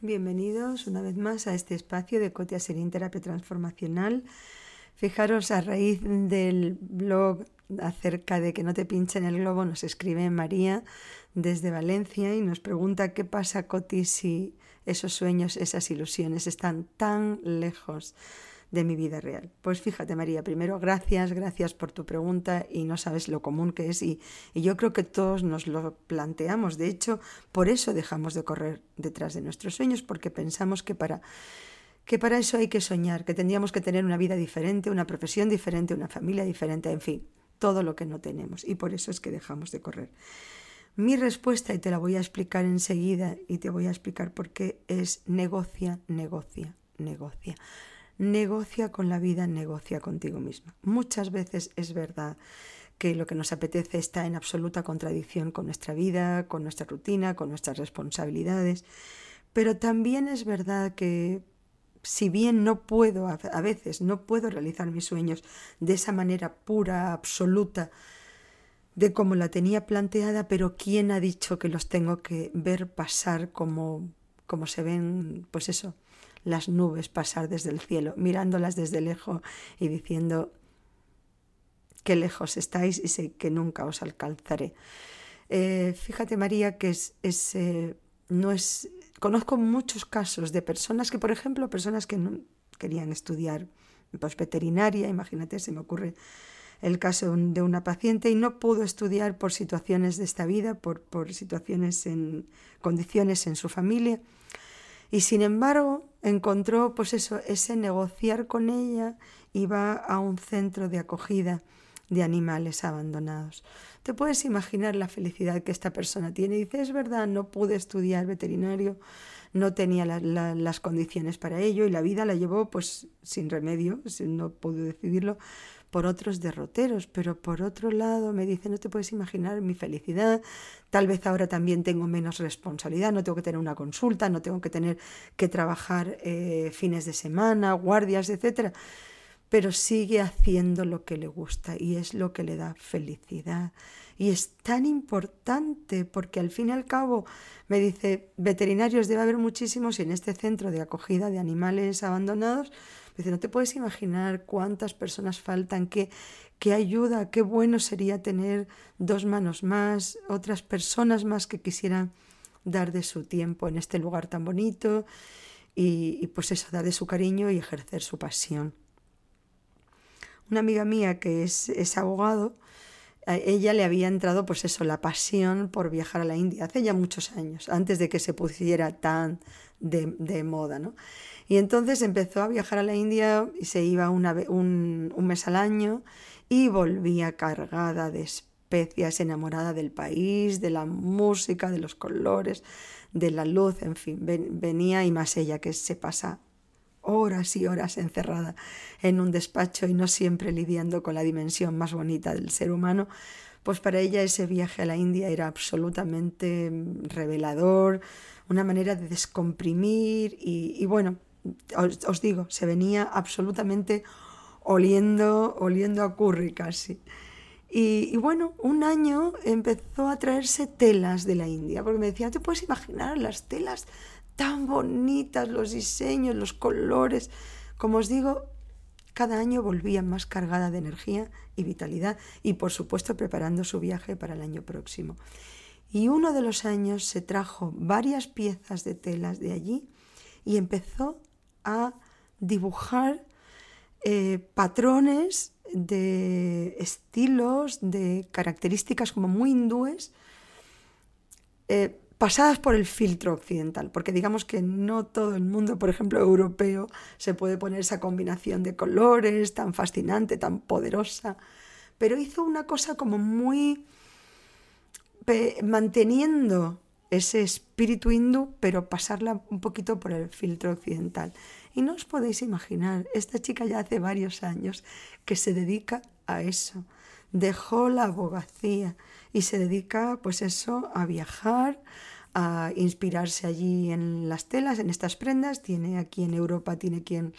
Bienvenidos una vez más a este espacio de Cotia Serín Terapia Transformacional. Fijaros, a raíz del blog acerca de que no te pinchen el globo, nos escribe María desde Valencia y nos pregunta qué pasa, Coti, si esos sueños, esas ilusiones están tan lejos de mi vida real. Pues fíjate María, primero gracias, gracias por tu pregunta y no sabes lo común que es y, yo creo que todos nos lo planteamos. De hecho, por eso dejamos de correr detrás de nuestros sueños, porque pensamos que para, que para eso hay que soñar, que tendríamos que tener una vida diferente, una profesión diferente, una familia diferente, en fin, todo lo que no tenemos y por eso es que dejamos de correr. Mi respuesta, y te la voy a explicar enseguida, y te voy a explicar por qué, es negocia, negocia, negocia negocia con la vida, negocia contigo misma. Muchas veces es verdad que lo que nos apetece está en absoluta contradicción con nuestra vida, con nuestra rutina, con nuestras responsabilidades, pero también es verdad que si bien no puedo, a veces no puedo realizar mis sueños de esa manera pura, absoluta, de como la tenía planteada, pero ¿quién ha dicho que los tengo que ver pasar como, como se ven, pues eso, las nubes pasar desde el cielo, mirándolas desde lejos y diciendo, qué lejos estáis y sé que nunca os alcanzaré. Eh, fíjate María que es, eh, no es, conozco muchos casos de personas que, por ejemplo, personas que no querían estudiar pues, veterinaria, imagínate, se me ocurre el caso de una paciente y no pudo estudiar por situaciones de esta vida, por, por situaciones en condiciones en su familia y sin embargo, encontró pues eso, ese negociar con ella y va a un centro de acogida de animales abandonados. Te puedes imaginar la felicidad que esta persona tiene. Dice, es verdad, no pude estudiar veterinario, no tenía las condiciones para ello y la vida la llevó pues sin remedio, no pudo decidirlo, por otros derroteros, pero por otro lado me dice, no te puedes imaginar mi felicidad, tal vez ahora también tengo menos responsabilidad, no tengo que tener una consulta, no tengo que tener que trabajar eh, fines de semana, guardias, etcétera, pero sigue haciendo lo que le gusta y es lo que le da felicidad. Y es tan importante porque al fin y al cabo me dice, veterinarios debe haber muchísimos y en este centro de acogida de animales abandonados, Dice, no te puedes imaginar cuántas personas faltan, qué, qué ayuda, qué bueno sería tener dos manos más, otras personas más que quisieran dar de su tiempo en este lugar tan bonito y, pues eso, dar de su cariño y ejercer su pasión. Una amiga mía que es, es abogado, a ella le había entrado pues eso, la pasión por viajar a la India hace ya muchos años, antes de que se pusiera tan de, de moda, ¿no? Y entonces empezó a viajar a la India y se iba una, un, un mes al año y volvía cargada de especias, enamorada del país, de la música, de los colores, de la luz, en fin, venía y más ella que se pasa horas y horas encerrada en un despacho y no siempre lidiando con la dimensión más bonita del ser humano, pues para ella ese viaje a la India era absolutamente revelador, una manera de descomprimir y, y bueno, os, digo, se venía absolutamente oliendo, oliendo a curry casi. Y, bueno, un año empezó a traerse telas de la India, porque me decía, ¿te puedes imaginar las telas tan bonitas, los diseños, los colores? Como os digo, cada año volvía más cargada de energía y vitalidad y por supuesto preparando su viaje para el año próximo. Y uno de los años se trajo varias piezas de telas de allí y empezó a dibujar eh, patrones de estilos, de características como muy hindúes, eh, pasadas por el filtro occidental, porque digamos que no todo el mundo, por ejemplo, europeo, se puede poner esa combinación de colores tan fascinante, tan poderosa, pero hizo una cosa como muy manteniendo ese espíritu hindú, pero pasarla un poquito por el filtro occidental. Y no os podéis imaginar, esta chica ya hace varios años que se dedica a eso. Dejó la abogacía y se dedica, pues eso, a viajar, a inspirarse allí en las telas, en estas prendas. Tiene aquí en Europa, tiene quien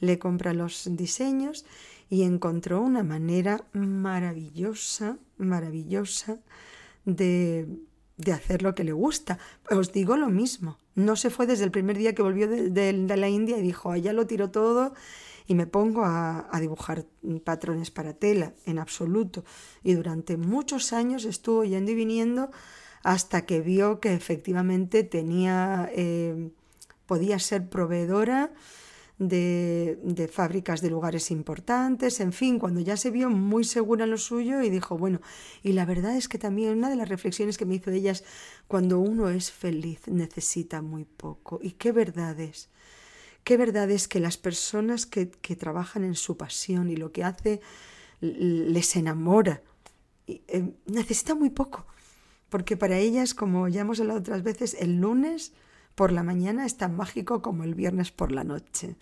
le compra los diseños y encontró una manera maravillosa, maravillosa de, de hacer lo que le gusta. Os digo lo mismo, no se fue desde el primer día que volvió de, la India y dijo, allá lo tiro todo y me pongo a, a, dibujar patrones para tela, en absoluto. Y durante muchos años estuvo yendo y viniendo hasta que vio que efectivamente tenía, eh, podía ser proveedora de, de, fábricas de lugares importantes, en fin, cuando ya se vio muy segura en lo suyo y dijo, bueno, y la verdad es que también una de las reflexiones que me hizo de ellas, cuando uno es feliz necesita muy poco. ¿Y qué verdad es? Qué verdad es que las personas que, que trabajan en su pasión y lo que hace les enamora, eh, necesitan muy poco porque para ellas, como ya hemos hablado otras veces, el lunes por la mañana es tan mágico como el viernes por la noche.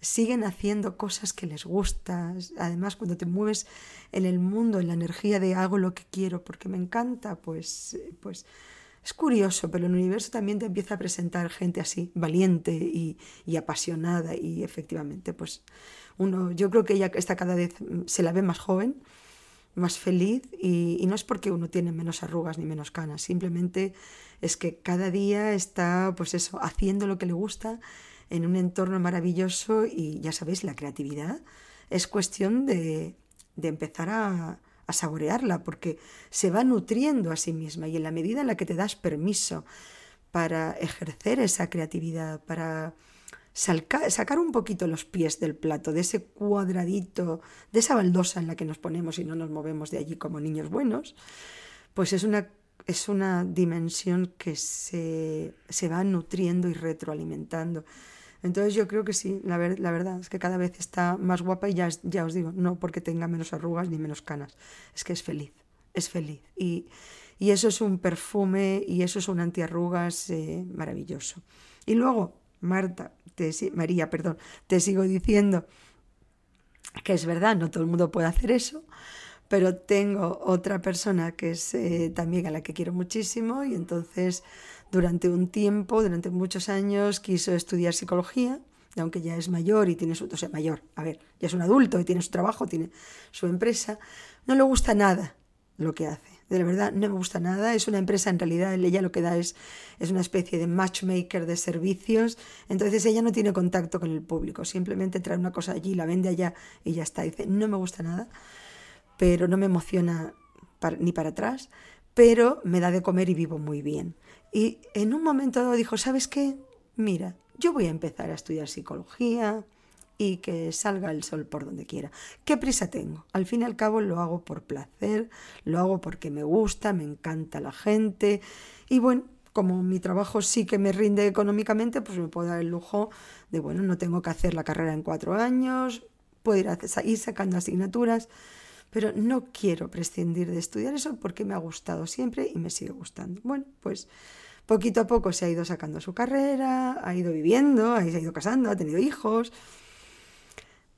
Siguen haciendo cosas que les gustan. Además, cuando te mueves en el mundo, en la energía de hago lo que quiero porque me encanta, pues, pues es curioso, pero el universo también te empieza a presentar gente así, valiente y, y apasionada. Y efectivamente, pues uno, yo creo que ella está cada vez, se la ve más joven más feliz y, no es porque uno tiene menos arrugas ni menos canas, simplemente es que cada día está pues eso, haciendo lo que le gusta en un entorno maravilloso y ya sabéis, la creatividad es cuestión de, de empezar a, a saborearla porque se va nutriendo a sí misma y en la medida en la que te das permiso para ejercer esa creatividad, para sacar un poquito los pies del plato, de ese cuadradito, de esa baldosa en la que nos ponemos y no nos movemos de allí como niños buenos, pues es una, es una dimensión que se, se va nutriendo y retroalimentando. Entonces yo creo que sí, la, la, verdad es que cada vez está más guapa y ya, ya os digo, no porque tenga menos arrugas ni menos canas, es que es feliz, es feliz. Y, y eso es un perfume y eso es un antiarrugas eh, maravilloso. Y luego, Marta, te, María, perdón, te sigo diciendo que es verdad, no todo el mundo puede hacer eso, pero tengo otra persona que es eh, también a la que quiero muchísimo y entonces durante un tiempo, durante muchos años, quiso estudiar psicología, aunque ya es mayor y tiene su, o sea, mayor, a ver, ya es un adulto y tiene su trabajo, tiene su empresa, no le gusta nada lo que hace de la verdad no me gusta nada. Es una empresa, en realidad, ella lo que da es, es una especie de matchmaker de servicios. Entonces ella no tiene contacto con el público, simplemente trae una cosa allí, la vende allá y ya está. Dice, no me gusta nada, pero no me emociona ni para atrás, pero me da de comer y vivo muy bien. Y en un momento dijo, ¿sabes qué? Mira, yo voy a empezar a estudiar psicología, y que salga el sol por donde quiera. ¿Qué prisa tengo? Al fin y al cabo lo hago por placer, lo hago porque me gusta, me encanta la gente y bueno, como mi trabajo sí que me rinde económicamente, pues me puedo dar el lujo de, bueno, no tengo que hacer la carrera en cuatro años, puedo ir, a, ir sacando asignaturas, pero no quiero prescindir de estudiar eso porque me ha gustado siempre y me sigue gustando. Bueno, pues poquito a poco se ha ido sacando su carrera, ha ido viviendo, ha ido casando, ha tenido hijos,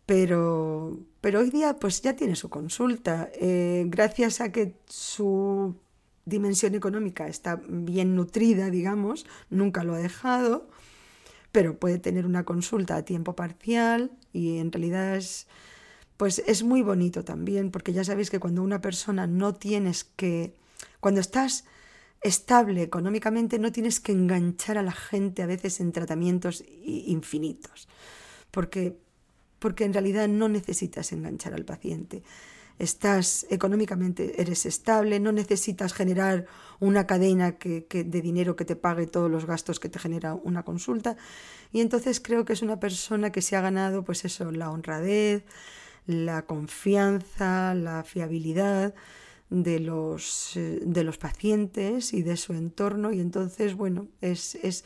pero, pero hoy día pues ya tiene su consulta. Eh, gracias a que su dimensión económica está bien nutrida, digamos, nunca lo ha dejado, pero puede tener una consulta a tiempo parcial y en realidad es, pues es muy bonito también, porque ya sabéis que cuando una persona no tienes que, cuando estás estable económicamente, no tienes que enganchar a la gente a veces en tratamientos infinitos, porque porque en realidad no necesitas enganchar al paciente. Estás económicamente, eres estable, no necesitas generar una cadena que, de dinero que te pague todos los gastos que te genera una consulta. Y entonces creo que es una persona que se ha ganado, pues eso, la honradez, la confianza, la fiabilidad de los, eh, de los pacientes y de su entorno. Y entonces, bueno, es, es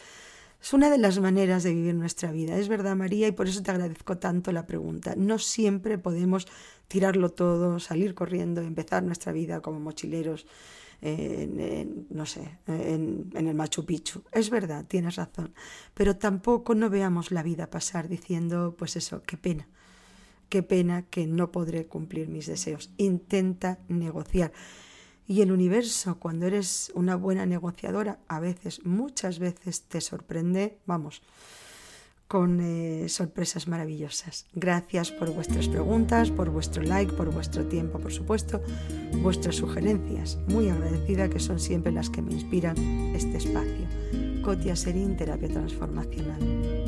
es una de las maneras de vivir nuestra vida. Es verdad, María, y por eso te agradezco tanto la pregunta. No siempre podemos tirarlo todo, salir corriendo, empezar nuestra vida como mochileros, en, no sé, en, en, el Machu Picchu. Es verdad, tienes razón. Pero tampoco no veamos la vida pasar diciendo, pues eso, qué pena. Qué pena que no podré cumplir mis deseos. Intenta negociar. Y el universo, cuando eres una buena negociadora, a veces, muchas veces te sorprende, vamos, con eh, sorpresas maravillosas. Gracias por vuestras preguntas, por vuestro like, por vuestro tiempo, por supuesto, vuestras sugerencias. Muy agradecida que son siempre las que me inspiran este espacio. Cotia Serín, Terapia Transformacional.